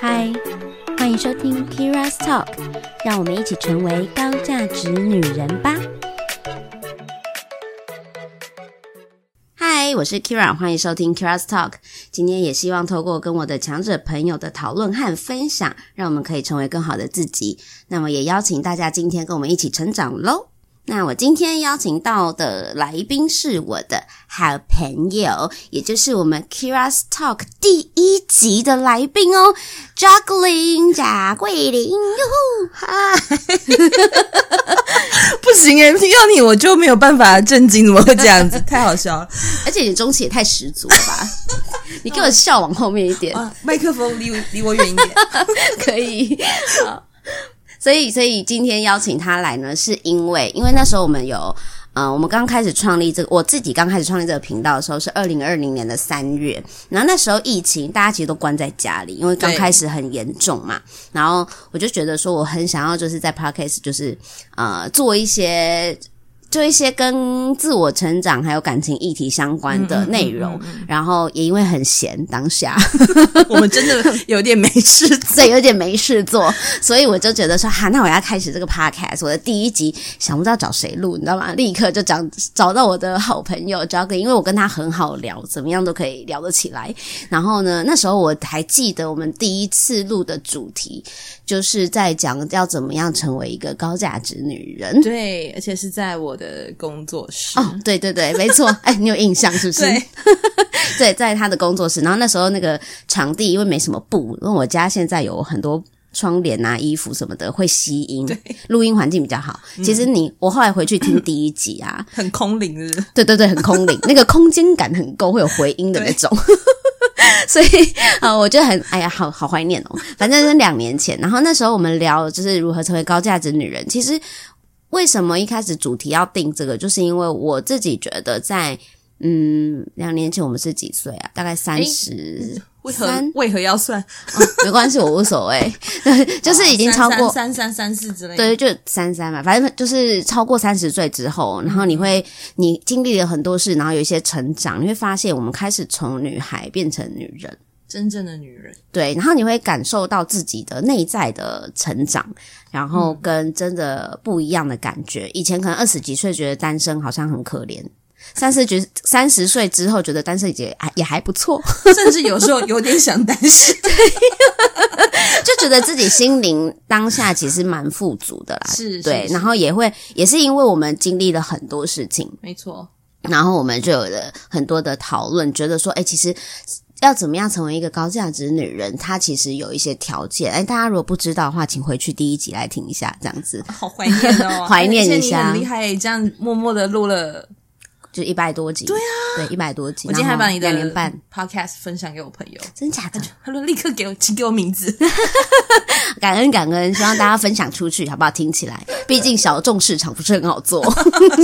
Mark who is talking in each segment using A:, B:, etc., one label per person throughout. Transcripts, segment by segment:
A: 嗨，欢迎收听 Kira's Talk，让我们一起成为高价值女人吧。嗨，我是 Kira，欢迎收听 Kira's Talk。今天也希望透过跟我的强者朋友的讨论和分享，让我们可以成为更好的自己。那么也邀请大家今天跟我们一起成长喽。那我今天邀请到的来宾是我的好朋友，也就是我们 Keira's Talk 第一集的来宾哦，Juggling 贾桂林，哟呼，哈，
B: 不行诶，听到你我就没有办法震惊，怎么会这样子？太好笑了，
A: 而且你中气也太十足了吧？你给我笑往后面一点，
B: 麦克风离离我远一点，
A: 可以。好所以，所以今天邀请他来呢，是因为，因为那时候我们有，呃，我们刚开始创立这个，我自己刚开始创立这个频道的时候是二零二零年的三月，然后那时候疫情，大家其实都关在家里，因为刚开始很严重嘛，然后我就觉得说，我很想要就是在 Podcast 就是呃做一些。就一些跟自我成长还有感情议题相关的内容，嗯嗯嗯嗯、然后也因为很闲，当下
B: 我们真的有点没事做，
A: 对，有点没事做，所以我就觉得说，哈，那我要开始这个 podcast，我的第一集想不到找谁录，你知道吗？立刻就找找到我的好朋友 Jacqueline，因为我跟他很好聊，怎么样都可以聊得起来。然后呢，那时候我还记得我们第一次录的主题，就是在讲要怎么样成为一个高价值女人，
B: 对，而且是在我的工作室
A: 哦，对对对，没错，哎，你有印象是不是？对，对，在他的工作室。然后那时候那个场地因为没什么布，因为我家现在有很多窗帘啊、衣服什么的会吸音，录音环境比较好。其实你我后来回去听第一集啊，
B: 很空灵是是？
A: 对对对，很空灵，那个空间感很够，会有回音的那种。所以啊，我觉得很哎呀，好好怀念哦。反正是两年前，然后那时候我们聊就是如何成为高价值女人，其实。为什么一开始主题要定这个？就是因为我自己觉得在，在嗯两年前我们是几岁啊？大概三十 为
B: 何。为何要算？
A: 哦、没关系，我无所谓。就是已经超过
B: 三三三四之类的。
A: 对，就三三嘛，反正就是超过三十岁之后，然后你会你经历了很多事，然后有一些成长，你会发现我们开始从女孩变成女人。
B: 真正的女人，
A: 对，然后你会感受到自己的内在的成长，然后跟真的不一样的感觉。嗯、以前可能二十几岁觉得单身好像很可怜，三十觉三十岁之后觉得单身也还也还不错，
B: 甚至有时候有点想单身，对。
A: 就觉得自己心灵当下其实蛮富足的啦。
B: 是，对，
A: 然后也会也是因为我们经历了很多事情，
B: 没错，
A: 然后我们就有了很多的讨论，觉得说，哎，其实。要怎么样成为一个高价值女人？她其实有一些条件。哎，大家如果不知道的话，请回去第一集来听一下，这样子。
B: 好怀念哦，
A: 怀念一下。
B: 很厉害，这样默默的录了。
A: 就一百多集，对啊，对一百多集。
B: 我今天还把你的
A: 两年半
B: podcast 分享给我朋友，
A: 真假的？
B: 他说立刻给我，请给我名字，
A: 感恩感恩，希望大家分享出去，好不好？听起来，毕竟小众市场不是很好做，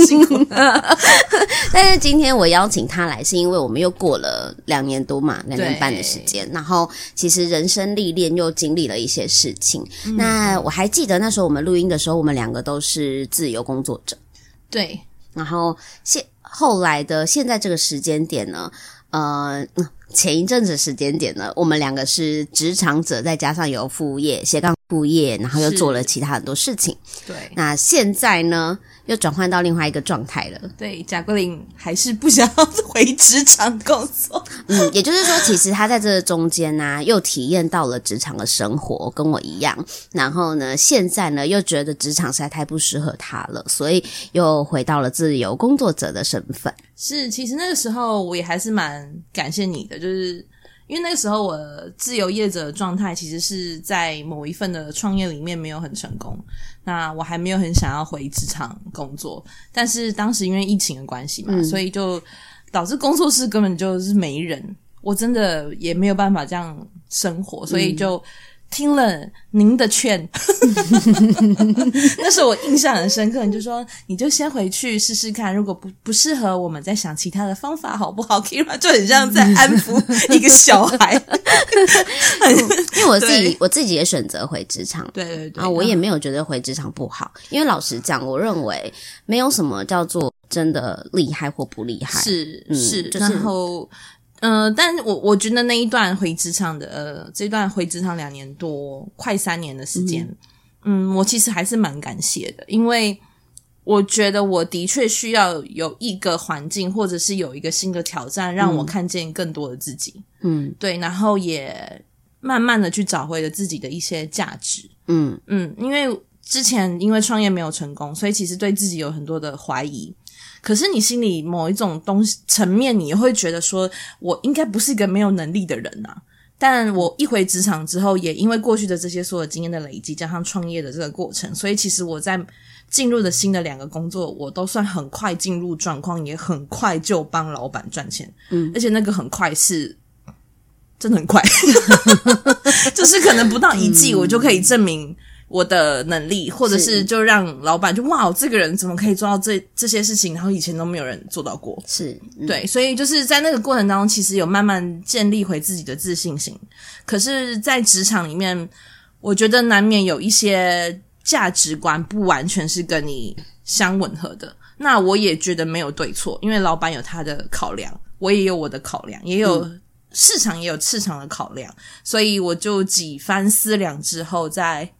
B: 辛苦了。
A: 但是今天我邀请他来，是因为我们又过了两年多嘛，两年半的时间，然后其实人生历练又经历了一些事情。嗯、那我还记得那时候我们录音的时候，我们两个都是自由工作者，
B: 对，
A: 然后现。后来的现在这个时间点呢，呃，前一阵子时间点呢，我们两个是职场者，再加上有副业，斜杠副业，然后又做了其他很多事情。
B: 对，
A: 那现在呢？又转换到另外一个状态了。
B: 对，贾桂林还是不想要回职场工作。
A: 嗯，也就是说，其实他在这中间呢、啊，又体验到了职场的生活，跟我一样。然后呢，现在呢，又觉得职场实在太不适合他了，所以又回到了自由工作者的身份。
B: 是，其实那个时候我也还是蛮感谢你的，就是。因为那个时候我自由业者的状态，其实是在某一份的创业里面没有很成功，那我还没有很想要回职场工作，但是当时因为疫情的关系嘛，嗯、所以就导致工作室根本就是没人，我真的也没有办法这样生活，所以就。听了您的劝，那是我印象很深刻。你就说，你就先回去试试看，如果不不适合，我们再想其他的方法，好不好？Keira 就很像在安抚 一个小孩，
A: 因为我自己 我自己也选择回职场，
B: 对对对，
A: 然后我也没有觉得回职场不好，因为老实讲，我认为没有什么叫做真的厉害或不厉害，
B: 是是，然后。呃，但我我觉得那一段回职场的，呃，这段回职场两年多，快三年的时间，嗯，嗯，我其实还是蛮感谢的，因为我觉得我的确需要有一个环境，或者是有一个新的挑战，让我看见更多的自己，嗯，对，然后也慢慢的去找回了自己的一些价值，嗯。嗯，因为之前因为创业没有成功，所以其实对自己有很多的怀疑。可是你心里某一种东西层面，你会觉得说，我应该不是一个没有能力的人呐、啊。但我一回职场之后，也因为过去的这些所有经验的累积，加上创业的这个过程，所以其实我在进入的新的两个工作，我都算很快进入状况，也很快就帮老板赚钱。嗯，而且那个很快是真的很快，就是可能不到一季，我就可以证明。我的能力，或者是就让老板就哇，这个人怎么可以做到这这些事情？然后以前都没有人做到过，
A: 是、
B: 嗯、对，所以就是在那个过程当中，其实有慢慢建立回自己的自信心。可是，在职场里面，我觉得难免有一些价值观不完全是跟你相吻合的。那我也觉得没有对错，因为老板有他的考量，我也有我的考量，也有市场也有市场的考量，所以我就几番思量之后，在。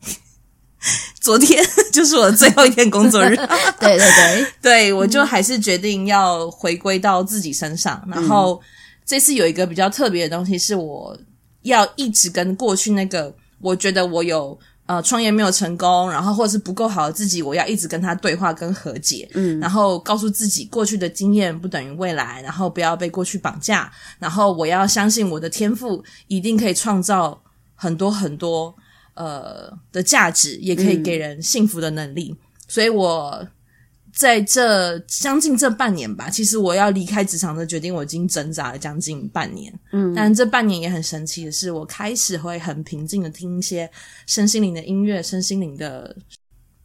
B: 昨天就是我的最后一天工作日，
A: 对 对对，
B: 对 我就还是决定要回归到自己身上。嗯、然后这次有一个比较特别的东西，是我要一直跟过去那个我觉得我有呃创业没有成功，然后或者是不够好的自己，我要一直跟他对话跟和解。嗯，然后告诉自己过去的经验不等于未来，然后不要被过去绑架，然后我要相信我的天赋一定可以创造很多很多。呃的价值也可以给人幸福的能力，嗯、所以我在这将近这半年吧，其实我要离开职场的决定，我已经挣扎了将近半年。嗯，但这半年也很神奇的是，我开始会很平静的听一些身心灵的音乐、身心灵的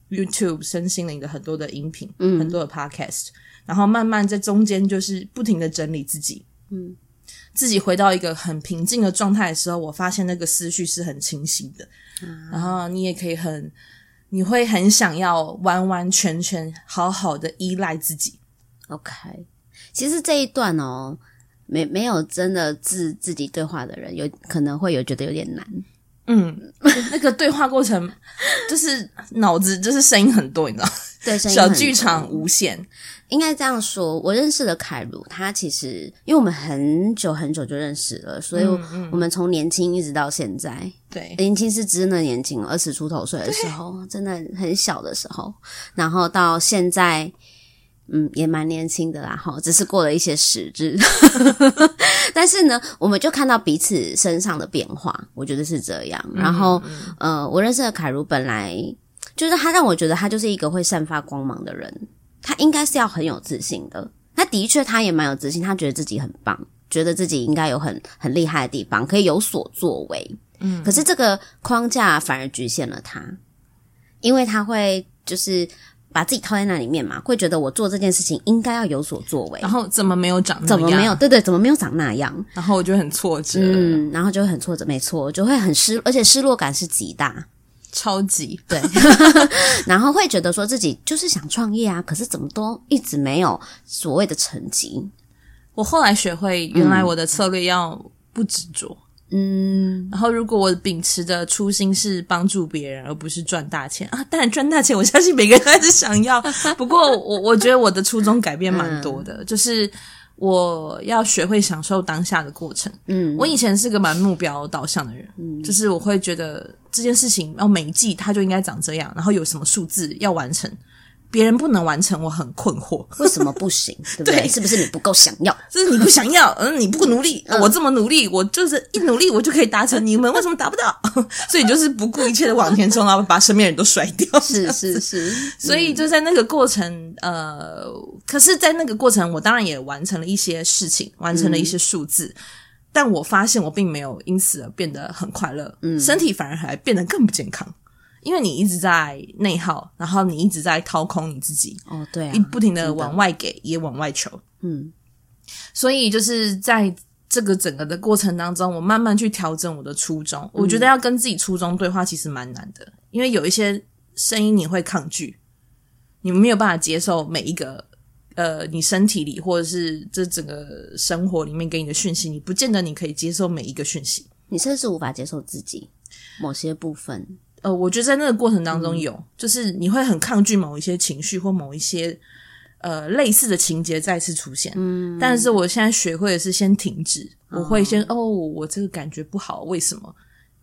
B: YouTube、身心灵的很多的音频、嗯，很多的 Podcast，然后慢慢在中间就是不停的整理自己，嗯。自己回到一个很平静的状态的时候，我发现那个思绪是很清晰的，嗯、然后你也可以很，你会很想要完完全全好好的依赖自己。
A: OK，其实这一段哦，没没有真的自自己对话的人，有可能会有觉得有点难。
B: 嗯，那个对话过程 就是脑子就是声音很多，你知道？
A: 对，
B: 小剧场无限。
A: 应该这样说，我认识的凯如，他其实因为我们很久很久就认识了，所以我们从年轻一直到现在，
B: 对，
A: 年轻是真的年轻，二十出头岁的时候，真的很小的时候，然后到现在，嗯，也蛮年轻的啦，哈，只是过了一些时日，但是呢，我们就看到彼此身上的变化，我觉得是这样。然后，呃，我认识的凯如本来就是他，让我觉得他就是一个会散发光芒的人。他应该是要很有自信的，他的确他也蛮有自信，他觉得自己很棒，觉得自己应该有很很厉害的地方，可以有所作为。嗯，可是这个框架反而局限了他，因为他会就是把自己套在那里面嘛，会觉得我做这件事情应该要有所作为，
B: 然后怎么没有长那样？
A: 怎么没有？对对，怎么没有长那样？
B: 然后我就很挫折，
A: 嗯，然后就会很挫折，没错，就会很失，而且失落感是极大。
B: 超级。
A: 对，然后会觉得说自己就是想创业啊，可是怎么都一直没有所谓的成绩。
B: 我后来学会，原来我的策略要不执着，嗯，然后如果我秉持的初心是帮助别人，而不是赚大钱。啊，当然赚大钱，我相信每个人还是想要。不过我我觉得我的初衷改变蛮多的，嗯、就是。我要学会享受当下的过程。嗯，我以前是个蛮目标导向的人，嗯，就是我会觉得这件事情，要每一季它就应该长这样，然后有什么数字要完成。别人不能完成，我很困惑，
A: 为什么不行？对不对？对，是不是你不够想要？
B: 就是你不想要，嗯，你不努力，嗯，我这么努力，我就是一努力我就可以达成，你们为什么达不到？所以就是不顾一切的往前冲，然后把身边人都甩掉。
A: 是是是，
B: 所以就在那个过程，呃，可是，在那个过程，我当然也完成了一些事情，完成了一些数字，嗯，但我发现我并没有因此而变得很快乐，嗯，身体反而还变得更不健康。因为你一直在内耗，然后你一直在掏空你自己。
A: 哦，
B: 对不停的往外给，也往外求。嗯，所以就是在这个整个的过程当中，我慢慢去调整我的初衷。嗯。我觉得要跟自己初衷对话，其实蛮难的，因为有一些声音你会抗拒，你没有办法接受每一个。呃，你身体里或者是这整个生活里面给你的讯息，你不见得你可以接受每一个讯息。
A: 你甚至无法接受自己某些部分。
B: 呃，我觉得在那个过程当中有，嗯、就是你会很抗拒某一些情绪或某一些呃类似的情节再次出现。嗯，但是我现在学会的是先停止，我会先哦，哦，我这个感觉不好，为什么？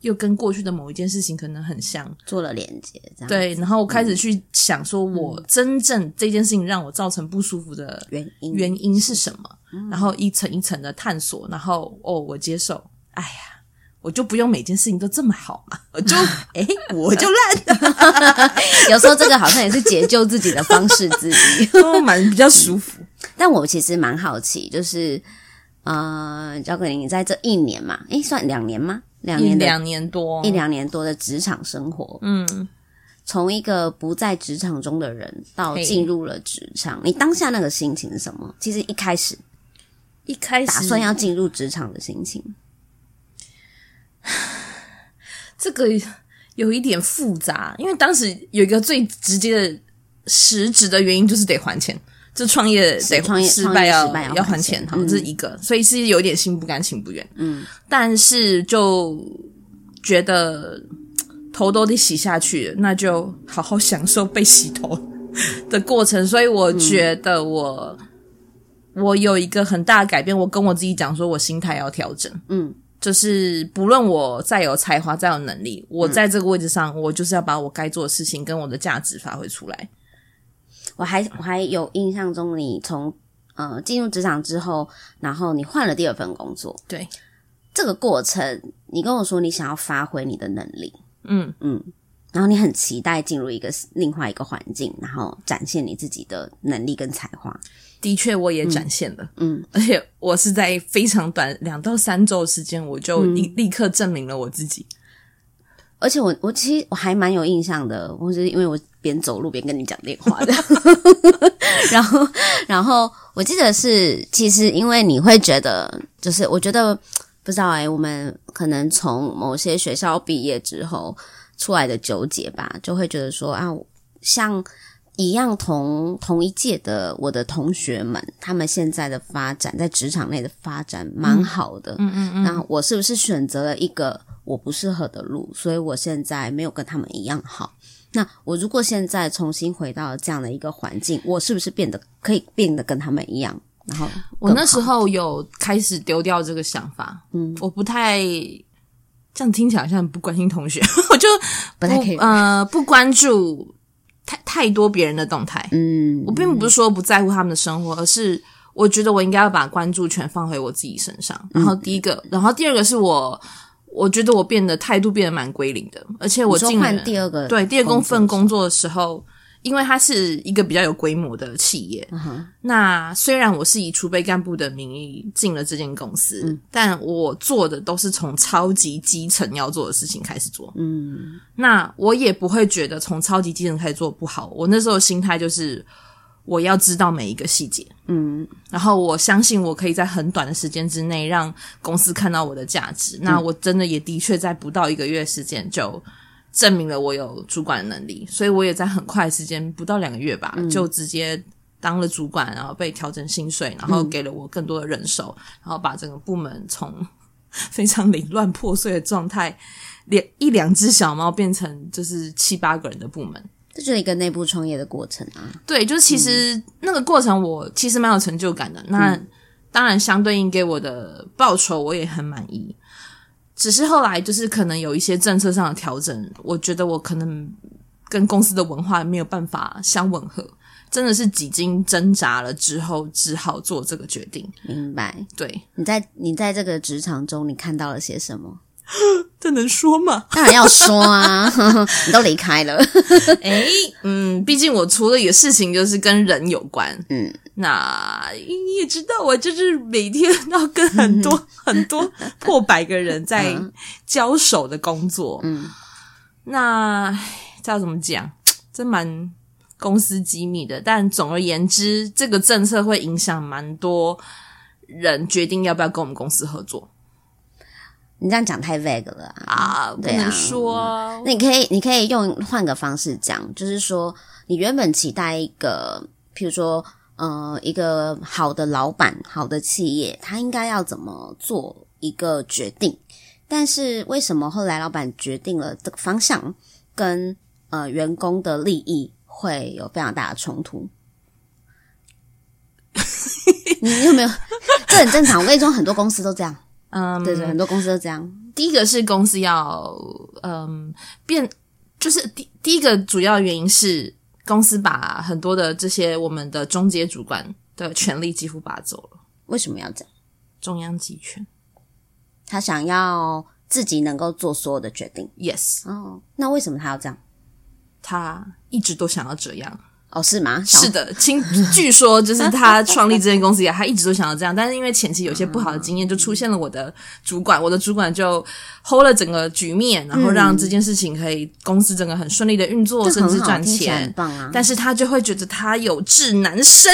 B: 又跟过去的某一件事情可能很像，
A: 做了连接，这样
B: 对。然后我开始去想，说我真正这件事情让我造成不舒服的原因原因是什么？嗯、然后一层一层的探索，然后哦，我接受。哎呀，我就不用每件事情都这么好嘛，我就 哎，我就烂。
A: 有时候这个好像也是解救自己的方式之一，
B: 蛮比较舒服。
A: 但我其实蛮好奇，就是呃，交给你在这一年嘛，诶，算两年吗？两年
B: 两年多，
A: 一两年多的职场生活，嗯，从一个不在职场中的人到进入了职场，你当下那个心情是什么？其实一开始，
B: 一开始
A: 打算要进入职场的心情，
B: 这个有一点复杂，因为当时有一个最直接的实质的原因，就是得还钱。这创业得创业失败要要，还钱，哈、嗯，这是一个，所以是有点心不甘情不愿，嗯，但是就觉得头都得洗下去，那就好好享受被洗头的过程。所以我觉得我、嗯、我有一个很大的改变，我跟我自己讲说，我心态要调整，嗯，就是不论我再有才华再有能力，我在这个位置上，我就是要把我该做的事情跟我的价值发挥出来。
A: 我还我还有印象中，你从呃进入职场之后，然后你换了第二份工作，
B: 对。
A: 这个过程，你跟我说你想要发挥你的能力，嗯。嗯，然后你很期待进入一个另外一个环境，然后展现你自己的能力跟才华。
B: 的确，我也展现了，嗯，嗯，而且我是在非常短两到三周时间，我就立立刻证明了我自己。
A: 而且我我其实我还蛮有印象的，我是因为我边走路边跟你讲电话的，然后然后我记得是其实因为你会觉得就是我觉得不知道哎、欸，我们可能从某些学校毕业之后出来的纠结吧，就会觉得说啊，像一样同同一届的我的同学们，他们现在的发展在职场内的发展蛮好的，嗯嗯嗯，那我是不是选择了一个？我不适合的路，所以我现在没有跟他们一样好。那我如果现在重新回到这样的一个环境，我是不是变得可以变得跟他们一样？然后
B: 我那时候有开始丢掉这个想法，嗯，我不太这样听起来好像不关心同学，我就不，不太可以呃不关注太太多别人的动态，嗯，我并不是说不在乎他们的生活，而是我觉得我应该要把关注权放回我自己身上。然后第一个，嗯、然后第二个是我。我觉得我变得态度变得蛮归零的，而且我进了
A: 第二个
B: 对第二份工作的时候，因为它是一个比较有规模的企业。Uh. 那虽然我是以储备干部的名义进了这间公司，嗯，但我做的都是从超级基层要做的事情开始做。嗯，那我也不会觉得从超级基层开始做不好。我那时候心态就是。我要知道每一个细节，嗯，然后我相信我可以在很短的时间之内让公司看到我的价值。嗯、那我真的也的确在不到一个月时间就证明了我有主管的能力，所以我也在很快的时间，不到两个月吧，嗯、就直接当了主管，然后被调整薪水，然后给了我更多的人手，嗯、然后把整个部门从非常凌乱破碎的状态，两一两只小猫变成就是七八个人的部门。
A: 这就是一个内部创业的过程啊。
B: 对，就是其实那个过程，我其实蛮有成就感的。那当然，相对应给我的报酬，我也很满意。只是后来，就是可能有一些政策上的调整，我觉得我可能跟公司的文化没有办法相吻合。真的是几经挣扎了之后，只好做这个决定。
A: 明白？
B: 对。
A: 你在你在这个职场中，你看到了些什么？
B: 这能说吗？
A: 当然要说啊！你都离开了，
B: 哎，嗯，毕竟我除了一个事情，就是跟人有关。嗯，那你也知道，我就是每天要跟很多、嗯、很多破百个人在交手的工作。嗯，那这要怎么讲？这蛮公司机密的。但总而言之，这个政策会影响蛮多人决定要不要跟我们公司合作。
A: 你这样讲太 vague 了啊！
B: 啊不能说，
A: 那你可以，你可以用换个方式讲，就是说，你原本期待一个，譬如说，呃，一个好的老板、好的企业，他应该要怎么做一个决定？但是为什么后来老板决定了这个方向，跟呃员工的利益会有非常大的冲突？你有没有？这很正常。我跟你说，很多公司都这样。嗯，对对，很多公司都这样。
B: 第一个是公司要嗯变，就是第第一个主要原因是公司把很多的这些我们的中介主管的权利几乎拔走了。
A: 为什么要这样？
B: 中央集权。
A: 他想要自己能够做所有的决定。
B: Yes。
A: 哦，那为什么他要这样？
B: 他一直都想要这样。
A: 哦，是吗？
B: 是的，听据说就是他创立这间公司以来，他一直都想要这样，但是因为前期有些不好的经验，就出现了我的主管，我的主管就 hold 了整个局面，然后让这件事情可以公司整个很顺利的运作，甚至赚钱，
A: 很棒啊！
B: 但是他就会觉得他有志难伸。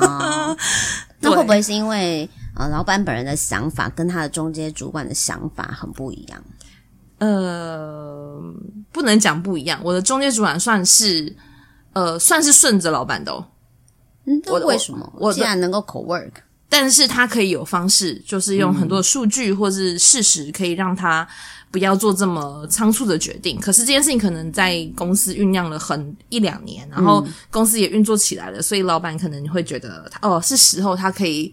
A: 哦、那会不会是因为呃，老板本人的想法跟他的中间主管的想法很不一样？
B: 呃，不能讲不一样，我的中间主管算是。呃，算是顺着老板的哦。
A: 嗯，为什么？我既然能够 co-work，
B: 但是他可以有方式，就是用很多数据或是事实，可以让他不要做这么仓促的决定。可是这件事情可能在公司酝酿了很一两年，然后公司也运作起来了，所以老板可能会觉得，哦，是时候他可以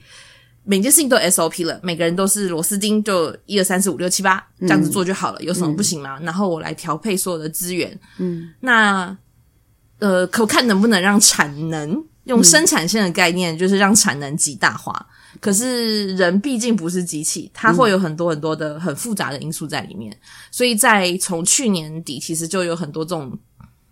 B: 每件事情都 SOP 了，每个人都是螺丝钉，就一二三四五六七八这样子做就好了，有什么不行吗？然后我来调配所有的资源。嗯，那。呃，可看能不能让产能用生产线的概念，就是让产能极大化。嗯、可是人毕竟不是机器，它会有很多很多的很复杂的因素在里面。嗯、所以在从去年底，其实就有很多这种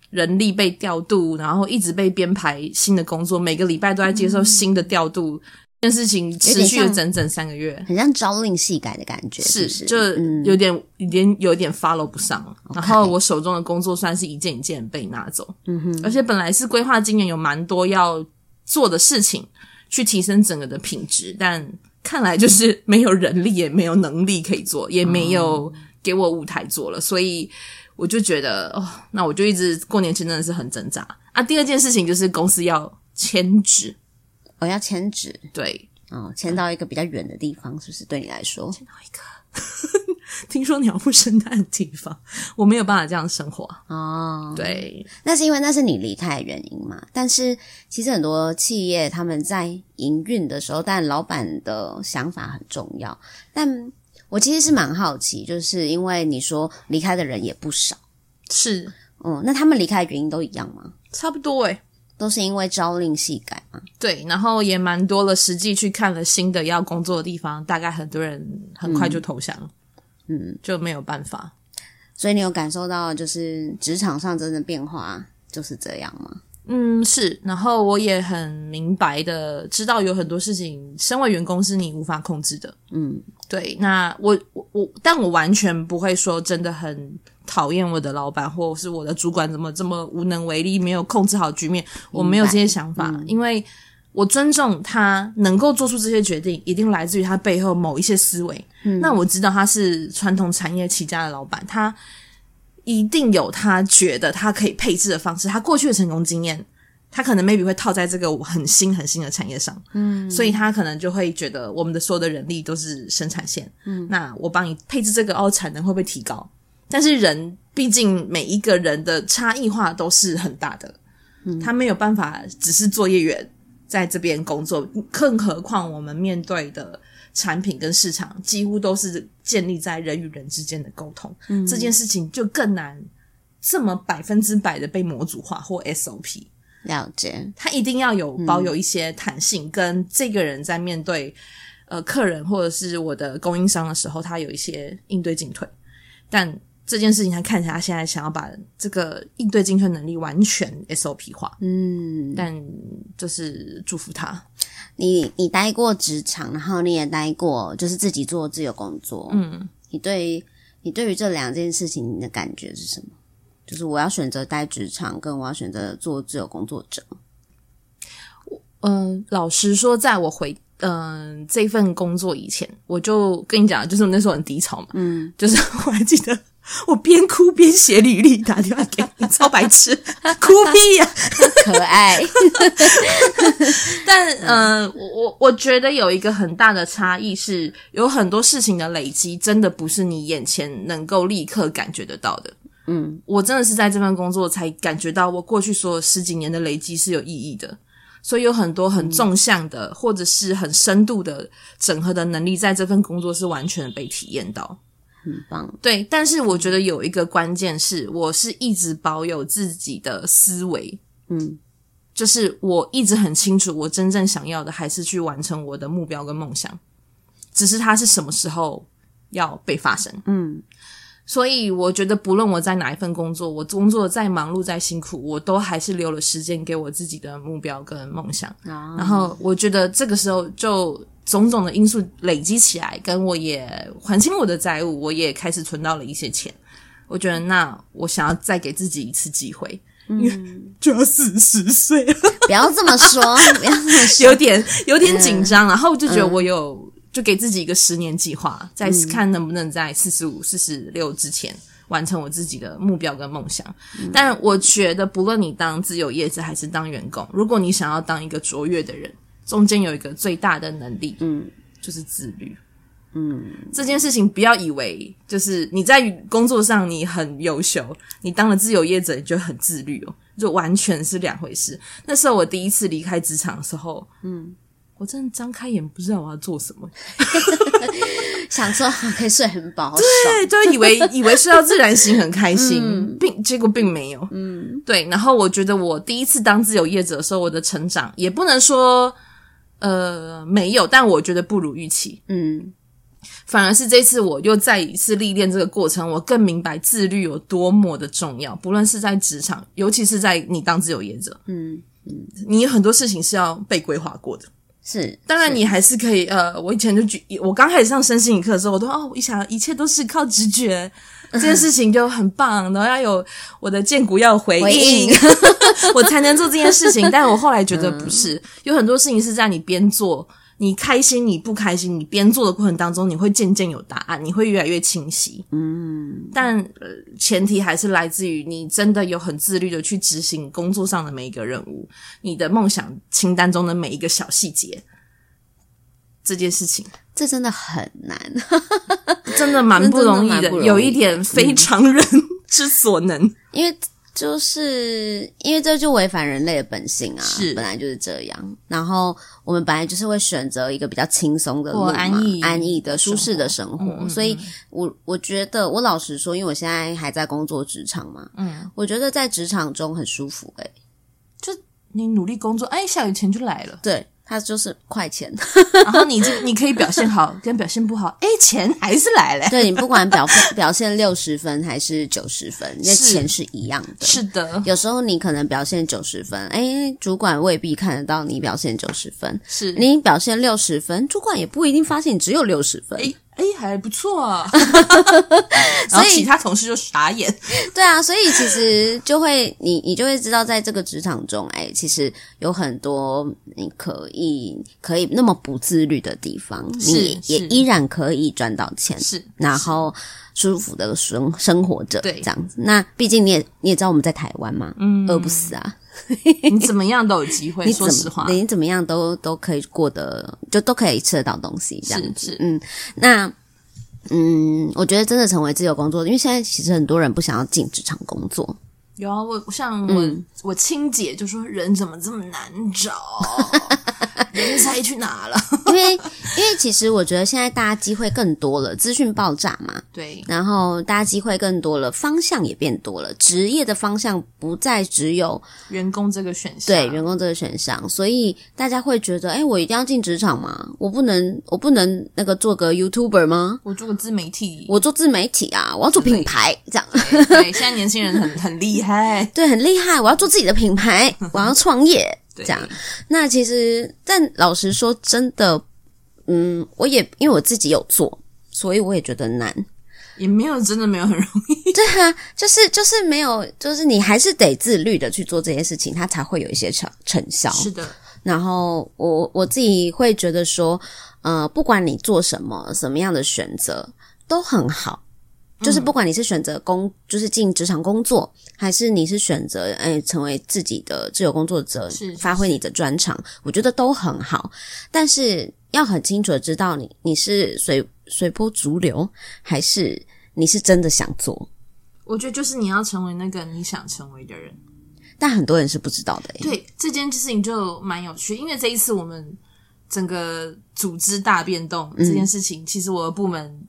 B: 人力被调度，然后一直被编排新的工作，每个礼拜都在接受新的调度。件事情持续了整整三个月，
A: 很像朝令夕改的感觉，是，是，
B: 就有点、嗯、有点有点 follow 不上。Okay. 然后我手中的工作算是一件一件被拿走，嗯哼，而且本来是规划今年有蛮多要做的事情，去提升整个的品质，但看来就是 没有人力，也没有能力可以做，也没有给我舞台做了，嗯、所以我就觉得哦，那我就一直过年前真的是很挣扎啊。第二件事情就是公司要迁职。
A: 我、哦、要迁址，
B: 对，
A: 哦，迁到一个比较远的地方，是不是对你来说？
B: 迁到一个 听说鸟不生蛋的地方，我没有办法这样生活
A: 哦。
B: 对，
A: 那是因为那是你离开的原因嘛？但是其实很多企业他们在营运的时候，但老板的想法很重要。但我其实是蛮好奇，就是因为你说离开的人也不少，
B: 是，
A: 嗯，那他们离开的原因都一样吗？
B: 差不多诶、欸
A: 都是因为朝令夕改嘛？
B: 对，然后也蛮多了。实际去看了新的要工作的地方，大概很多人很快就投降，嗯，就没有办法。
A: 所以你有感受到，就是职场上真的变化就是这样吗？
B: 嗯，是。然后我也很明白的知道，有很多事情，身为员工是你无法控制的。嗯，对。那我我我，但我完全不会说真的很。讨厌我的老板，或是我的主管怎么这么无能为力，没有控制好局面。我没有这些想法，嗯、因为我尊重他能够做出这些决定，一定来自于他背后某一些思维。嗯、那我知道他是传统产业起家的老板，他一定有他觉得他可以配置的方式。他过去的成功经验，他可能 maybe 会套在这个很新很新的产业上。嗯，所以他可能就会觉得我们的所有的人力都是生产线。嗯，那我帮你配置这个哦，产能会不会提高？但是人毕竟每一个人的差异化都是很大的，嗯，他没有办法只是作业员在这边工作，更何况我们面对的产品跟市场几乎都是建立在人与人之间的沟通，嗯，这件事情就更难这么百分之百的被模组化或 SOP。
A: 了解，
B: 他一定要有保有一些弹性，跟这个人在面对呃客人或者是我的供应商的时候，他有一些应对进退，但。这件事情，他看起来他现在想要把这个应对进退能力完全 SOP 化，嗯，但就是祝福他。
A: 你你待过职场，然后你也待过就是自己做自由工作，嗯，你对你对于这两件事情你的感觉是什么？就是我要选择待职场，跟我要选择做自由工作者。
B: 嗯、呃，老实说，在我回。嗯，这份工作以前我就跟你讲，就是那时候很低潮嘛，嗯，就是我还记得我边哭边写履历打电话给你，超白痴，哭屁呀、啊，
A: 可爱。
B: 但嗯、呃，我我我觉得有一个很大的差异是，有很多事情的累积，真的不是你眼前能够立刻感觉得到的。嗯，我真的是在这份工作才感觉到，我过去所有十几年的累积是有意义的。所以有很多很纵向的，嗯、或者是很深度的整合的能力，在这份工作是完全被体验到。
A: 很棒，
B: 对，但是我觉得有一个关键是，我是一直保有自己的思维，嗯，就是我一直很清楚，我真正想要的还是去完成我的目标跟梦想，只是它是什么时候要被发生，嗯，所以我觉得不论我在哪一份工作，我工作再忙碌再辛苦，我都还是留了时间给我自己的目标跟梦想，啊、然后我觉得这个时候就。种种的因素累积起来，跟我也还清我的债务，我也开始存到了一些钱。我觉得，那我想要再给自己一次机会，嗯、因为就要四十岁了，
A: 不要这么说，不要这么说，
B: 有点有点紧张。嗯、然后就觉得我有就给自己一个十年计划，嗯、再看能不能在四十五、四十六之前完成我自己的目标跟梦想。嗯、但我觉得，不论你当自由业者还是当员工，如果你想要当一个卓越的人。中间有一个最大的能力，嗯，就是自律，嗯，这件事情不要以为就是你在工作上你很优秀，你当了自由业者你就很自律哦，就完全是两回事。那时候我第一次离开职场的时候，嗯，我真的张开眼不知道我要做什么，
A: 想说可以睡很饱，
B: 对，就以为 以为睡到自然醒很开心，嗯、并结果并没有，嗯，对。然后我觉得我第一次当自由业者的时候，我的成长也不能说。呃，没有，但我觉得不如预期。嗯，反而是这次我又再一次历练这个过程，我更明白自律有多么的重要。不论是在职场，尤其是在你当自由业者，嗯嗯，你有很多事情是要被规划过的。
A: 是，
B: 当然你还是可以。呃，我以前就举，我刚开始上身心灵课的时候，我都哦，一想一切都是靠直觉。这件事情就很棒，然后要有我的荐骨要回应，回应 我才能做这件事情。但我后来觉得不是，嗯、有很多事情是在你边做，你开心你不开心，你边做的过程当中，你会渐渐有答案，你会越来越清晰。嗯，但、呃、前提还是来自于你真的有很自律的去执行工作上的每一个任务，你的梦想清单中的每一个小细节。这件事情，
A: 这真的很难，
B: 真的蛮不容易的，有一点非常人之所能，嗯、
A: 因为就是因为这就违反人类的本性啊，
B: 是
A: 本来就是这样。然后我们本来就是会选择一个比较轻松的路嘛，安逸、安逸的、舒适的生活。嗯嗯，所以我我觉得，我老实说，因为我现在还在工作职场嘛，嗯，我觉得在职场中很舒服、欸。诶
B: 就你努力工作，哎，下雨钱就来了，
A: 对。他就是快钱，
B: 然后你这你可以表现好跟表现不好，哎，钱还是来了。
A: 对，你不管表现 表现六十分还是九十分，那钱是一样的。
B: 是的，
A: 有时候你可能表现九十分，哎，主管未必看得到你表现九十分。
B: 是
A: 你表现六十分，主管也不一定发现你只有六十分。诶
B: 哎，还不错啊！然后其他同事就傻眼。
A: 对啊，所以其实就会你你就会知道，在这个职场中，哎，其实有很多你可以可以那么不自律的地方，你也依然可以赚到钱，
B: 是
A: 然后舒服的生生活着，
B: 对，
A: 这样子。那毕竟你也你也知道我们在台湾嘛，嗯，饿不死啊。
B: 你怎么样都有机会，说实话，
A: 你怎么样都都可以过得，就都可以吃得到东西，这样子。嗯，那嗯，我觉得真的成为自由工作，因为现在其实很多人不想要进职场工作。
B: 有啊，我像我、嗯、我亲姐就说，人怎么这么难找？人才去哪了？
A: 因为因为其实我觉得现在大家机会更多了，资讯爆炸嘛，
B: 对，
A: 然后大家机会更多了，方向也变多了，职业的方向不再只有
B: 员工这个选项，
A: 对，员工这个选项，所以大家会觉得，哎，我一定要进职场吗？我不能，我不能那个做个 YouTuber 吗？
B: 我做个自媒体，
A: 我做自媒体啊，我要做品牌，这样。
B: 对，对，现在年轻人很 很厉害，
A: 对，很厉害，我要做自己的品牌，我要创业。这样，那其实，但老实说，真的，嗯，我也因为我自己有做，所以我也觉得难，
B: 也没有真的没有很容易。
A: 对啊，就是就是没有，就是你还是得自律的去做这些事情，它才会有一些成成效。
B: 是的，
A: 然后我我自己会觉得说，呃，不管你做什么，什么样的选择都很好。就是不管你是选择工，就是进职场工作，还是你是选择哎成为自己的自由工作者，
B: 是
A: 发挥你的专长，我觉得都很好。但是要很清楚的知道你你是随随波逐流，还是你是真的想做。
B: 我觉得就是你要成为那个你想成为的人，
A: 但很多人是不知道的。
B: 对，这件事情就蛮有趣，因为这一次我们整个组织大变动这件事情，嗯、其实我的部门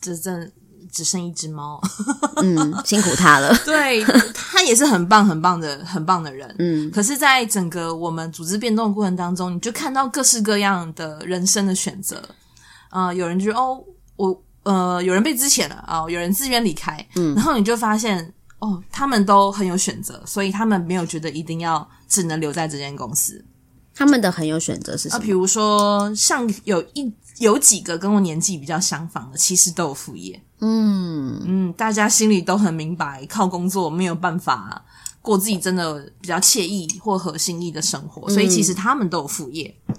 B: 只剩只剩一只猫，
A: 嗯，辛苦他了。
B: 对，他也是很棒很棒的很棒的人，嗯。可是，在整个我们组织变动的过程当中，你就看到各式各样的人生的选择。啊、呃，有人就哦，我。呃，有人被支遣了啊、哦，有人自愿离开，嗯，然后你就发现哦，他们都很有选择，所以他们没有觉得一定要只能留在这间公司。
A: 他们的很有选择是什么？啊，
B: 比如说像有一有几个跟我年纪比较相仿的，其实都有副业。嗯嗯，大家心里都很明白，靠工作没有办法过自己真的比较惬意或合心意的生活，所以其实他们都有副业。嗯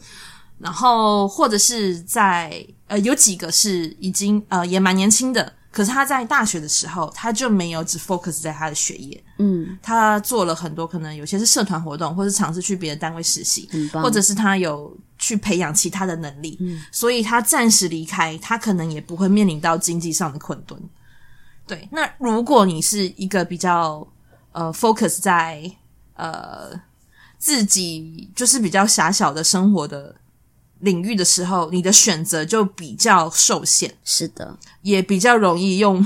B: 然后，或者是在呃，有几个是已经呃也蛮年轻的，可是他在大学的时候，他就没有只 focus 在他的学业，嗯，他做了很多可能有些是社团活动，或是尝试去别的单位实习，或者是他有去培养其他的能力，嗯，所以他暂时离开，他可能也不会面临到经济上的困顿。对，那如果你是一个比较呃 focus 在呃自己就是比较狭小的生活的。领域的时候，你的选择就比较受限，
A: 是的，
B: 也比较容易用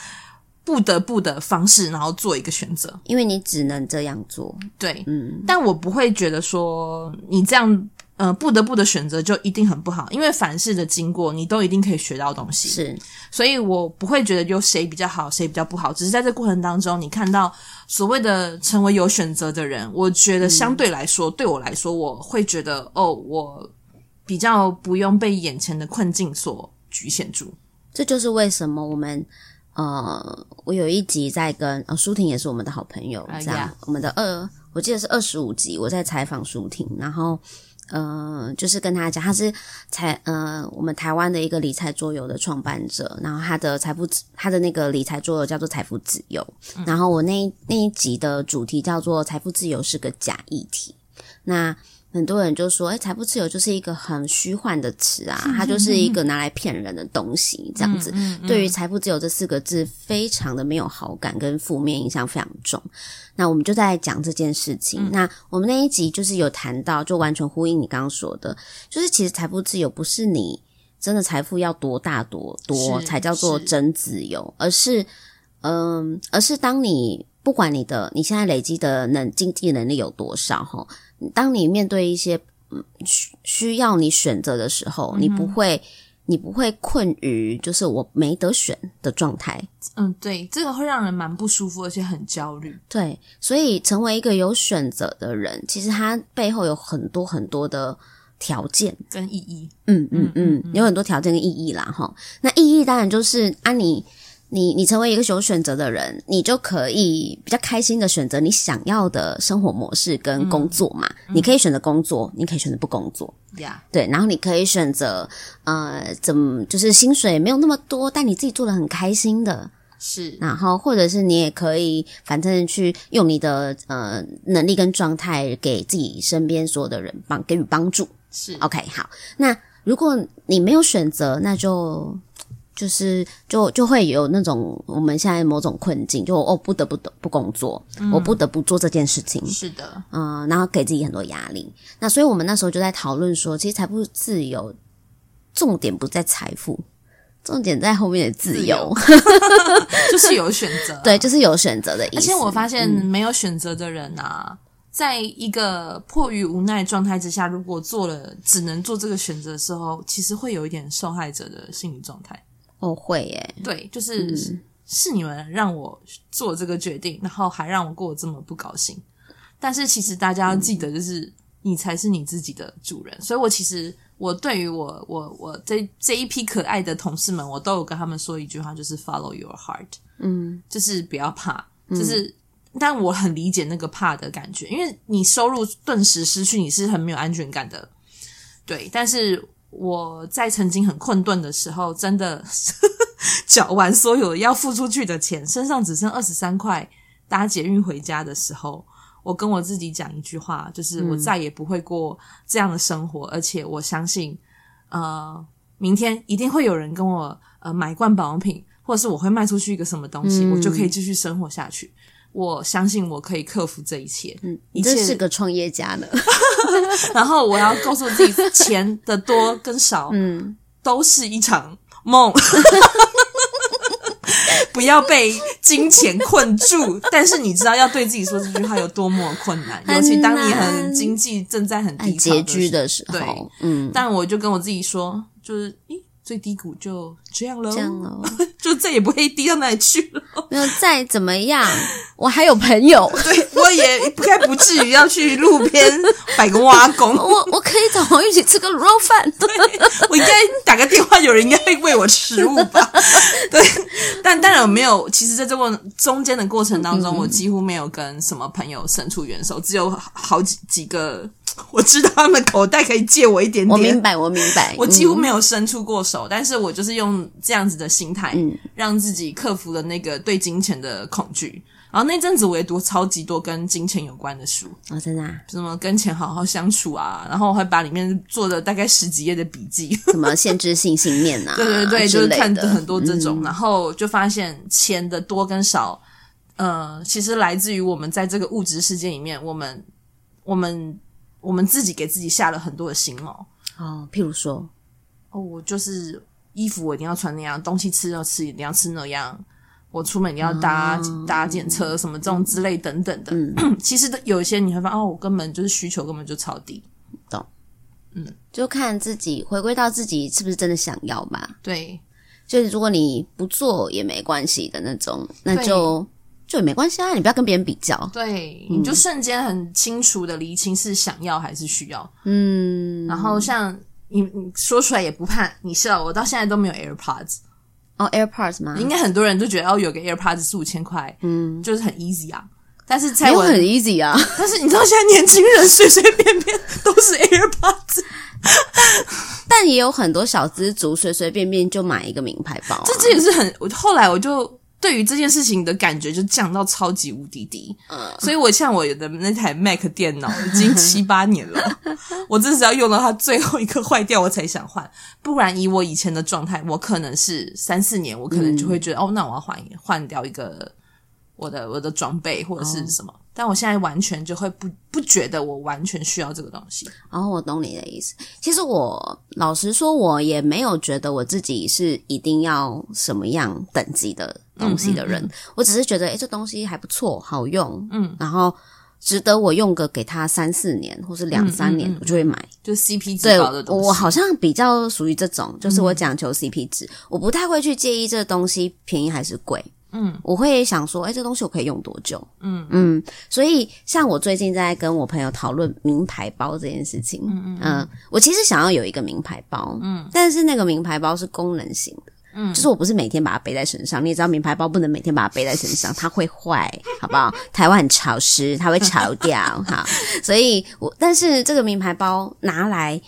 B: 不得不的方式，然后做一个选择，
A: 因为你只能这样做。
B: 对，嗯，但我不会觉得说你这样，呃，不得不的选择就一定很不好，因为凡事的经过，你都一定可以学到东西。
A: 是，
B: 所以我不会觉得有谁比较好，谁比较不好，只是在这过程当中，你看到所谓的成为有选择的人，我觉得相对来说，嗯，对我来说，我会觉得哦，我。比较不用被眼前的困境所局限住，
A: 这就是为什么我们呃，我有一集在跟呃舒婷也是我们的好朋友，这样、uh. 我们的二，我记得是二十五集，我在采访舒婷，然后呃，就是跟他讲，他是财呃，我们台湾的一个理财桌游的创办者，然后他的财富他的那个理财桌游叫做财富自由，嗯、然后我那那一集的主题叫做财富自由是个假议题，那。很多人就说：“哎，财富自由就是一个很虚幻的词啊，它就是一个拿来骗人的东西，这样子。嗯嗯嗯、对于财富自由这四个字，非常的没有好感，跟负面影响非常重。那我们就在讲这件事情。嗯、那我们那一集就是有谈到，就完全呼应你刚刚说的，就是其实财富自由不是你真的财富要多大多多才叫做真自由，而是嗯、呃，而是当你不管你的你现在累积的能经济能力有多少，哈。”当你面对一些需需要你选择的时候，嗯、你不会，你不会困于就是我没得选的状态。
B: 嗯，对，这个会让人蛮不舒服，而且很焦虑。
A: 对，所以成为一个有选择的人，其实他背后有很多很多的条件
B: 跟意义。
A: 嗯嗯嗯，有很多条件跟意义啦，哈。那意义当然就是啊你。你你你成为一个有选择的人，你就可以比较开心的选择你想要的生活模式跟工作嘛。嗯、你可以选择工作，你可以选择不工作，
B: 呀，Yeah.
A: 对。然后你可以选择呃，怎么就是薪水没有那么多，但你自己做的很开心的，
B: 是。
A: 然后或者是你也可以，反正去用你的呃能力跟状态给自己身边所有的人帮给予帮助，
B: 是。
A: OK，好。那如果你没有选择，那就。就是就就会有那种我们现在某种困境，就哦不得不得不工作，嗯、我不得不做这件事情。
B: 是的，
A: 嗯，然后给自己很多压力。那所以我们那时候就在讨论说，其实财富自由重点不在财富，重点在后面的自由，
B: 自由 就是有选择。
A: 对，就是有选择的意思。
B: 而且我发现没有选择的人啊，嗯、在一个迫于无奈状态之下，如果做了只能做这个选择的时候，其实会有一点受害者的心理状态。
A: 哦，会耶，
B: 对，就是、嗯、是你们让我做这个决定，然后还让我过得这么不高兴。但是其实大家要记得，就是、嗯、你才是你自己的主人。所以我其实我对于我我我这这一批可爱的同事们，我都有跟他们说一句话，就是 Follow your heart，嗯，就是不要怕，就是、嗯、但我很理解那个怕的感觉，因为你收入顿时失去，你是很没有安全感的。对，但是。我在曾经很困顿的时候，真的 缴完所有要付出去的钱，身上只剩二十三块，搭捷运回家的时候，我跟我自己讲一句话，就是我再也不会过这样的生活，嗯、而且我相信，呃，明天一定会有人跟我呃买罐保养品，或者是我会卖出去一个什么东西，嗯、我就可以继续生活下去。我相信我可以克服这一切。嗯，
A: 你真是个创业家呢。
B: 然后我要告诉自己，钱的多跟少，嗯，都是一场梦。不要被金钱困住。但是你知道，要对自己说这句话有多么困难，尤其当你很经济正在很低
A: 拮据的时候。对，
B: 嗯。但我就跟我自己说，就是，咦。最低谷就这样了，
A: 这样了，
B: 就再也不会低到哪里去了。
A: 没有再怎么样，我还有朋友，
B: 对，我也不该不至于要去路边摆个挖工。
A: 我我可以找朋友一起吃个卤肉饭，
B: 对，我应该打个电话，有人应该会喂我食物吧？对，但当然我没有。其实，在这个中间的过程当中，嗯、我几乎没有跟什么朋友伸出援手，只有好几几个。我知道他们口袋可以借我一点点，
A: 我明白，我明白。
B: 我几乎没有伸出过手，嗯、但是我就是用这样子的心态，嗯，让自己克服了那个对金钱的恐惧。然后那阵子我也读超级多跟金钱有关的书
A: 哦，真的、啊，
B: 什么跟钱好好相处啊，然后我会把里面做的大概十几页的笔记，
A: 什么限制性信念啊，
B: 对对对，就是看很多这种，嗯、然后就发现钱的多跟少，呃，其实来自于我们在这个物质世界里面，我们我们。我们自己给自己下了很多的心锚
A: 哦，譬如说，
B: 哦，我就是衣服我一定要穿那样，东西吃要吃一定要吃那样，我出门一定要搭、哦、搭检车什么这种之类等等的。嗯，其实有一些你会发现，哦，我根本就是需求根本就超低，
A: 懂？嗯，就看自己回归到自己是不是真的想要吧。
B: 对，
A: 就是如果你不做也没关系的那种，那就。就也没关系啊，你不要跟别人比较。
B: 对，嗯、你就瞬间很清楚的厘清是想要还是需要。嗯，然后像你你说出来也不怕你笑，我到现在都没有 AirPods。
A: 哦，AirPods 吗？
B: 应该很多人都觉得哦，有个 AirPods 四五千块，嗯，就是很 easy 啊。但是才我
A: 很 easy 啊，
B: 但是你知道现在年轻人随随便便都是 AirPods，
A: 但也有很多小资族随随便便就买一个名牌包、啊。
B: 这这也是很，我后来我就。对于这件事情的感觉就降到超级无敌低，嗯，所以我像我的那台 Mac 电脑已经七八年了，我这是要用到它最后一个坏掉我才想换，不然以我以前的状态，我可能是三四年，我可能就会觉得、嗯、哦，那我要换换掉一个我的我的装备或者是什么。哦但我现在完全就会不不觉得我完全需要这个东西。
A: 然后、哦、我懂你的意思。其实我老实说，我也没有觉得我自己是一定要什么样等级的东西的人。嗯嗯嗯、我只是觉得，诶，这东西还不错，好用，嗯，然后值得我用个给他三四年或是两三年，我就会买。
B: 就 CP 值高的东西。
A: 对，我好像比较属于这种，就是我讲求 CP 值，嗯、我不太会去介意这个东西便宜还是贵。嗯，我会想说，哎，这东西我可以用多久？嗯嗯，所以像我最近在跟我朋友讨论名牌包这件事情，嗯嗯，嗯，我其实想要有一个名牌包，嗯，但是那个名牌包是功能型的，嗯，就是我不是每天把它背在身上，你也知道名牌包不能每天把它背在身上，它会坏，好不好？台湾很潮湿，它会潮掉，哈，所以我但是这个名牌包拿来。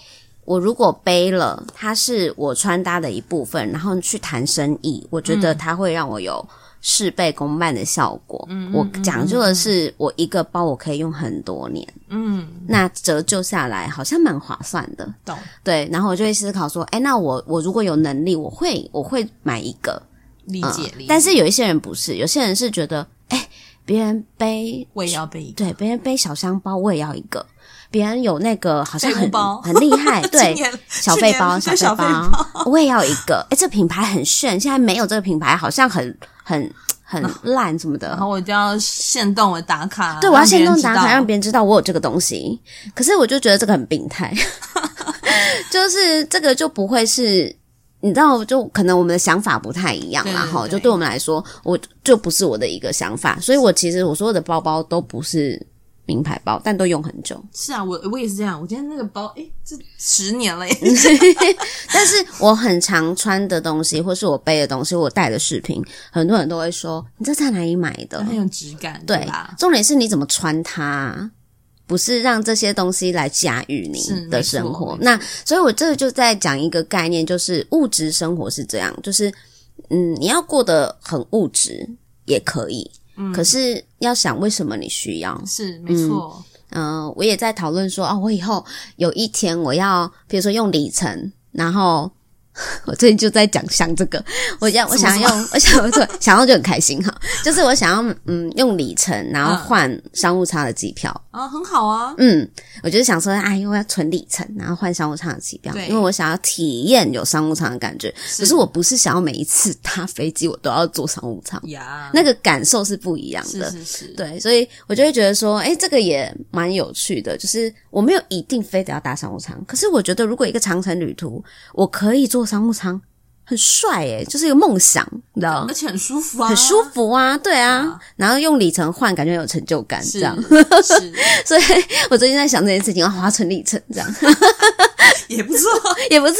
A: 我如果背了，它是我穿搭的一部分，然后去谈生意，我觉得它会让我有事倍功半的效果。嗯，我讲究的是，我一个包我可以用很多年。嗯，那折旧下来好像蛮划算的。懂。对，然后我就会思考说，哎，那我我如果有能力，我会我会买一个。
B: 理解，理解。
A: 但是有一些人不是，有些人是觉得，哎，别人背
B: 我也要背一个，
A: 对，别人背小香包我也要一个。别人有那个好像很很厉害，对，小背包小背包，我也要一个。诶，这品牌很炫，现在没有这个品牌，好像很很很烂什么的。
B: 然后我就要限动我打卡，
A: 对，我要限动打卡，让别人知道我有这个东西。可是我就觉得这个很病态，就是这个就不会是，你知道，就可能我们的想法不太一样，然后就对我们来说，我就不是我的一个想法。所以我其实我所有的包包都不是。名牌包，但都用很久。
B: 是啊，我我也是这样。我今天那个包，诶，这十年了耶。
A: 但是我很常穿的东西，或是我背的东西，我带的饰品，很多人都会说：“你这在哪里买的？”
B: 很有质感，对吧？
A: 重点是你怎么穿它，不是让这些东西来驾驭你的生活。那所以，我这就在讲一个概念，就是物质生活是这样，就是。嗯，你要过得很物质也可以，嗯，可是要想为什么你需要，
B: 是没错。
A: 嗯、呃，我也在讨论说，啊，我以后有一天我要，比如说用里程，然后。我最近就在讲想这个，我想我想要用，我想做，想要就很开心哈。就是我想要嗯用里程，然后换商务舱的机票
B: 啊，很好啊。
A: 嗯，我就是想说，哎，因为要存里程，然后换商务舱的机票，因为我想要体验有商务舱的感觉。可是我不是想要每一次搭飞机我都要坐商务舱呀，那个感受是不一样的。
B: 是是是，
A: 对，所以我就会觉得说，哎，这个也蛮有趣的。就是我没有一定非得要搭商务舱，可是我觉得如果一个长程旅途，我可以坐。商务舱很帅诶，就是一个梦想，你知道吗？
B: 而且很舒服啊，
A: 很舒服啊，对啊。啊然后用里程换，感觉有成就感，
B: 是
A: 这样。
B: 是，
A: 所以我最近在想这件事情，要花成里程这样，
B: 也不错，
A: 也不错。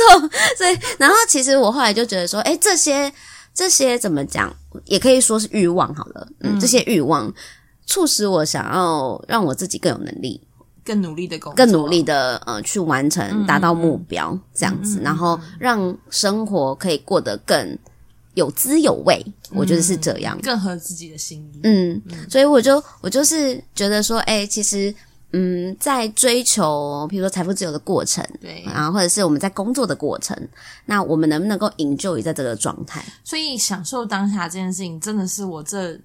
A: 所以，然后其实我后来就觉得说，诶，这些这些怎么讲，也可以说是欲望好了。嗯，这些欲望促使我想要让我自己更有能力。
B: 更努力的工作，
A: 更努力的呃去完成，达到目标，嗯、这样子，嗯、然后让生活可以过得更有滋有味。嗯、我觉得是这样，
B: 更合自己的心意。
A: 嗯，嗯所以我就我就是觉得说，哎、欸，其实嗯，在追求比如说财富自由的过程，
B: 对，
A: 然后或者是我们在工作的过程，那我们能不能够 enjoy 在这个状态？
B: 所以享受当下这件事情，真的是我这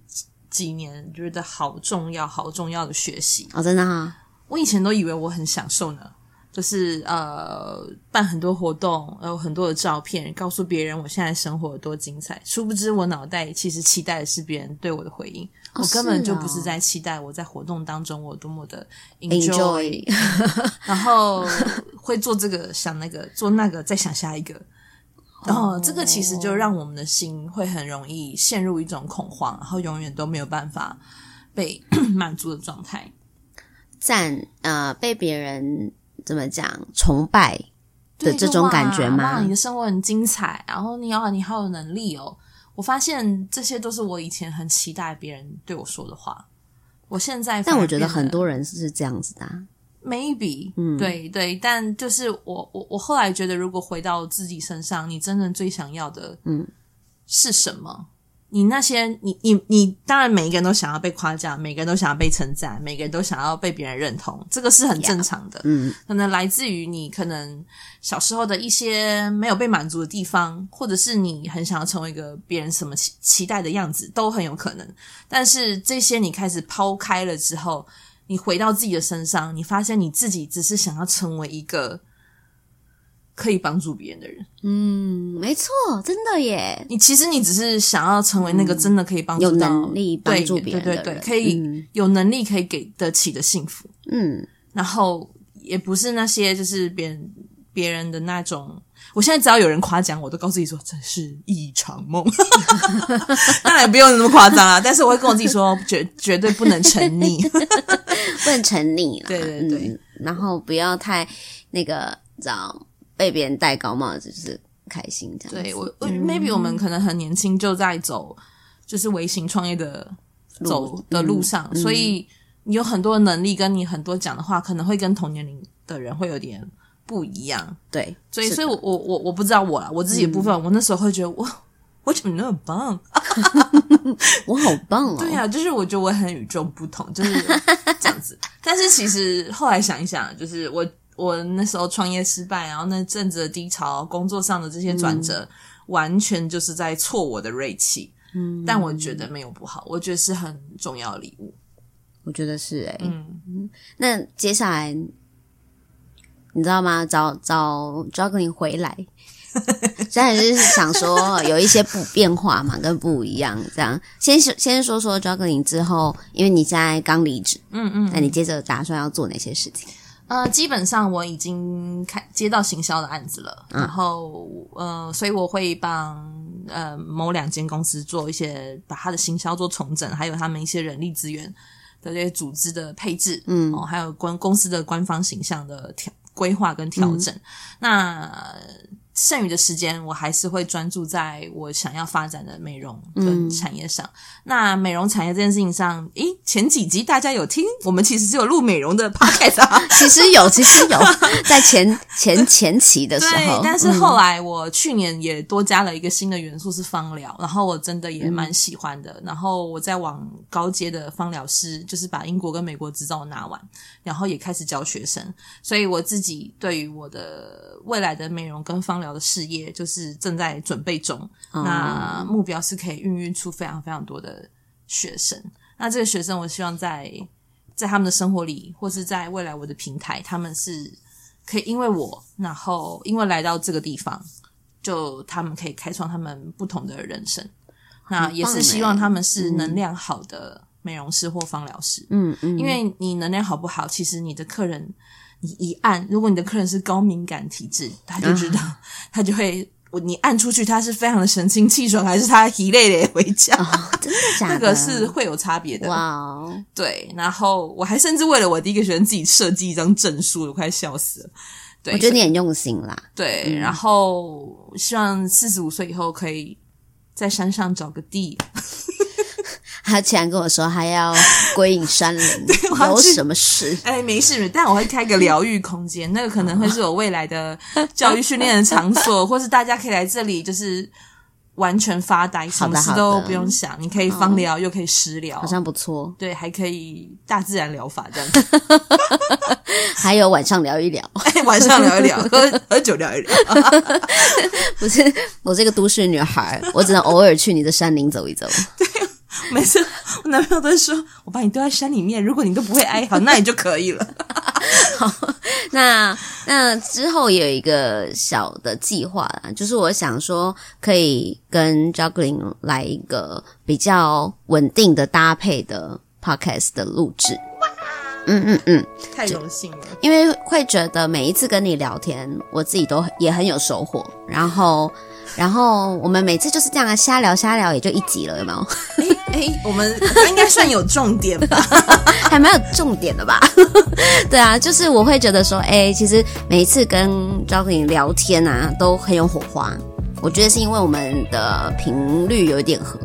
B: 几年觉得好重要、好重要的学习
A: 哦，真的哈、啊。
B: 我以前都以为我很享受呢，就是呃办很多活动，有很多的照片，告诉别人我现在生活有多精彩。殊不知我脑袋其实期待的是别人对我的回应，哦、我根本就不是在期待我在活动当中我多么的 enjoy，, enjoy 然后会做这个想那个做那个再想下一个，然后这个其实就让我们的心会很容易陷入一种恐慌，然后永远都没有办法被 满足的状态。
A: 赞呃，被别人怎么讲崇拜的这种感觉吗？
B: 哇，你的生活很精彩，然后你要你好有能力哦。我发现这些都是我以前很期待别人对我说的话。我现在，
A: 但我觉得很多人是这样子的啊。
B: Maybe，嗯，对对，但就是我我我后来觉得，如果回到自己身上，你真正最想要的，嗯，是什么？你那些，你你你，当然每一个人都想要被夸奖，每个人都想要被称赞，每个人都想要被别人认同，这个是很正常的。嗯，可能来自于你可能小时候的一些没有被满足的地方，或者是你很想要成为一个别人什么期期待的样子，都很有可能。但是这些你开始抛开了之后，你回到自己的身上，你发现你自己只是想要成为一个。可以帮助别人的人，
A: 嗯，没错，真的耶。
B: 你其实你只是想要成为那个真的可以帮助
A: 有能力帮助别人的人，
B: 对对对，可以有能力可以给得起的幸福，嗯。然后也不是那些就是别人别人的那种。我现在只要有人夸奖我，都告诉自己说这是一场梦。当然不用那么夸张啊，但是我会跟我自己说，绝绝对不能沉溺，
A: 不能沉溺。
B: 对对对、
A: 嗯，然后不要太那个，知道。被别人戴高帽子就是开心这样。
B: 对我，maybe 我们可能很年轻就在走，就是微型创业的走的路上，嗯、所以你有很多能力，跟你很多讲的话，可能会跟同年龄的人会有点不一样。
A: 对，
B: 所以，所以我我我我不知道我啦，我自己的部分，嗯、我那时候会觉得我我怎么那么棒？
A: 我好棒哦！
B: 对呀、啊，就是我觉得我很与众不同，就是这样子。但是其实后来想一想，就是我。我那时候创业失败，然后那阵子的低潮，工作上的这些转折，嗯、完全就是在挫我的锐气。嗯，但我觉得没有不好，我觉得是很重要的礼物。
A: 我觉得是诶、欸、嗯，那接下来你知道吗？找找 Jocelyn 回来，现在就是想说有一些不变化嘛，跟不一样。这样，先先说说 Jocelyn 之后，因为你现在刚离职，嗯嗯，那你接着打算要做哪些事情？
B: 呃，基本上我已经开接到行销的案子了，嗯、然后呃，所以我会帮呃某两间公司做一些把他的行销做重整，还有他们一些人力资源的这些组织的配置，嗯，哦，还有关公司的官方形象的调规划跟调整。嗯、那剩余的时间，我还是会专注在我想要发展的美容跟产业上。嗯、那美容产业这件事情上，诶，前几集大家有听？我们其实是有录美容的 podcast 啊，
A: 其实有，其实有，在前前前期的时候。
B: 对，但是后来我去年也多加了一个新的元素是芳疗，然后我真的也蛮喜欢的。嗯、然后我在往高阶的芳疗师，就是把英国跟美国执照拿完，然后也开始教学生。所以我自己对于我的未来的美容跟芳疗。的事业就是正在准备中，嗯、那目标是可以孕育出非常非常多的学生。那这个学生，我希望在在他们的生活里，或是在未来我的平台，他们是可以因为我，然后因为来到这个地方，就他们可以开创他们不同的人生。那也是希望他们是能量好的美容师或芳疗师。嗯嗯，因为你能量好不好，其实你的客人。你一按，如果你的客人是高敏感体质，他就知道，嗯、他就会，你按出去，他是非常的神清气爽，还是他一累累回家？哦、真的假的？这个是会有差别的。哇哦，对。然后我还甚至为了我第一个学生自己设计一张证书，我快笑死了。对，
A: 我觉得你很用心啦。
B: 对，嗯、然后希望四十五岁以后可以在山上找个地。
A: 他竟然跟我说，他要归隐山林，有什么事？
B: 哎，没事，但我会开个疗愈空间，那个可能会是我未来的教育训练的场所，或是大家可以来这里，就是完全发呆，什么事都不用想，你可以芳疗，又可以食疗，
A: 好像不错。
B: 对，还可以大自然疗法这样子，
A: 还有晚上聊一聊，
B: 哎，晚上聊一聊，喝喝酒聊一聊。
A: 不是，我是一个都市女孩，我只能偶尔去你的山林走一走。
B: 每次我男朋友都会说：“我把你丢在山里面，如果你都不会哀嚎，那你就可以了。”
A: 好，那那之后也有一个小的计划啦，就是我想说可以跟 Juggling 来一个比较稳定的搭配的 Podcast 的录制。嗯嗯嗯，
B: 太荣幸了，
A: 因为会觉得每一次跟你聊天，我自己都也很有收获，然后。然后我们每次就是这样啊，瞎聊瞎聊，也就一集了，有没有？
B: 哎哎，我们 应该算有重点吧，
A: 还蛮有重点的吧？对啊，就是我会觉得说，哎，其实每一次跟 Juggling 聊天啊，都很有火花。我觉得是因为我们的频率有一点合，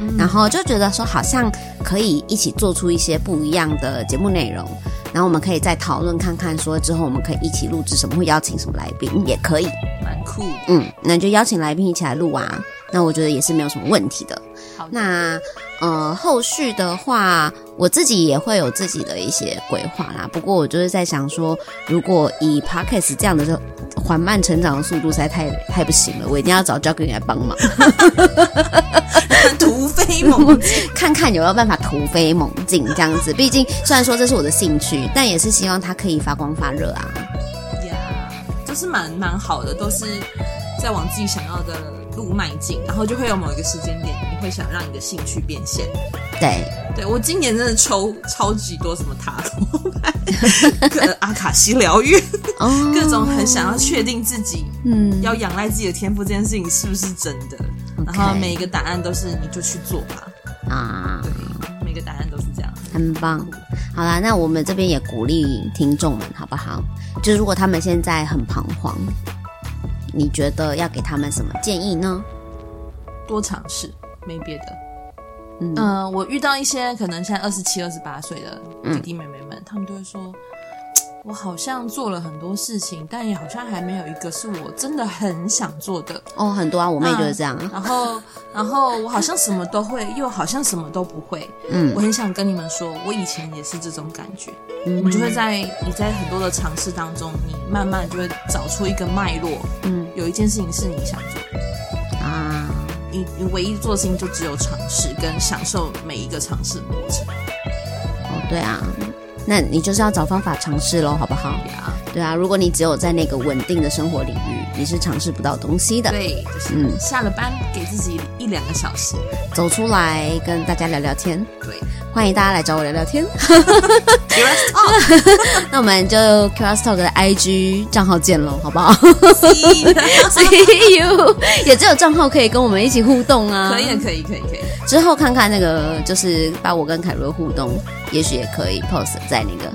A: 嗯、然后就觉得说，好像可以一起做出一些不一样的节目内容。然后我们可以再讨论看看，说之后我们可以一起录制什么，会邀请什么来宾，也可以，
B: 蛮酷。
A: 嗯，那就邀请来宾一起来录啊。那我觉得也是没有什么问题的。好，那呃，后续的话，我自己也会有自己的一些规划啦。不过我就是在想说，如果以 Podcast 这样的缓慢成长的速度实在太太不行了，我一定要找 Juggling 来帮忙。
B: 突飞猛进，
A: 看看有没有办法突飞猛进这样子。毕竟虽然说这是我的兴趣，但也是希望它可以发光发热啊。
B: 呀，都是蛮蛮好的，都是在往自己想要的路迈进，然后就会有某一个时间点，你会想让你的兴趣变现。
A: 对，
B: 对我今年真的抽超级多什么塔罗牌、阿卡西疗愈，哦、各种很想要确定自己，嗯，要仰赖自己的天赋这件事情是不是真的。然后每一个答案都是你就去做吧啊！对，每个答案都是这样，
A: 很棒。好啦，那我们这边也鼓励听众们，好不好？就如果他们现在很彷徨，你觉得要给他们什么建议呢？
B: 多尝试，没别的。嗯、呃，我遇到一些可能现在二十七、二十八岁的弟弟妹妹们，嗯、他们都会说。我好像做了很多事情，但也好像还没有一个是我真的很想做的
A: 哦。很多啊，我妹就是这样。
B: 嗯、然后，然后我好像什么都会，又好像什么都不会。嗯，我很想跟你们说，我以前也是这种感觉。嗯，你就会在你在很多的尝试当中，你慢慢就会找出一个脉络。嗯，有一件事情是你想做的啊，你你唯一做的事情就只有尝试跟享受每一个尝试的过程。
A: 哦，对啊。那你就是要找方法尝试喽，好不好？对啊，如果你只有在那个稳定的生活领域，你是尝试不到东西的。
B: 对，就是、嗯，下了班给自己一两个小时，
A: 走出来跟大家聊聊天。
B: 对，
A: 欢迎大家来找我聊聊天。那我们就 Keras Talk 的 IG 账号见喽，好不好？See you，也只有账号可以跟我们一起互动啊。
B: 可以，可以，可以，可以。
A: 之后看看那个，就是把我跟凯罗互动，也许也可以 post 在那个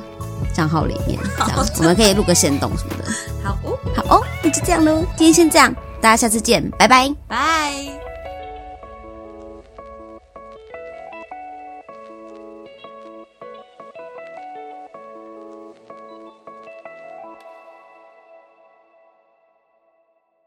A: 账号里面，这样我们可以录个线动什么的。
B: 好哦，
A: 好哦，那就这样喽，今天先这样，大家下次见，拜拜，
B: 拜。